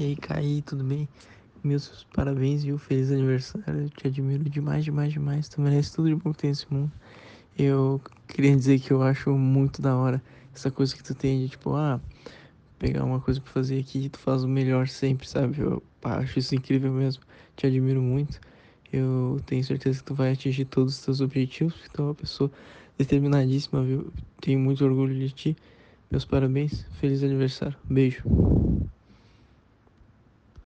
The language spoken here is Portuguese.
E aí, Caí, tudo bem? Meus parabéns, viu? Feliz aniversário. Eu te admiro demais, demais, demais. Tu merece tudo de bom que tem nesse mundo. Eu queria dizer que eu acho muito da hora essa coisa que tu tem de tipo, ah, pegar uma coisa pra fazer aqui e tu faz o melhor sempre, sabe? Eu acho isso incrível mesmo. Te admiro muito. Eu tenho certeza que tu vai atingir todos os teus objetivos, porque tu é uma pessoa determinadíssima, viu? Tenho muito orgulho de ti. Meus parabéns. Feliz aniversário. Beijo.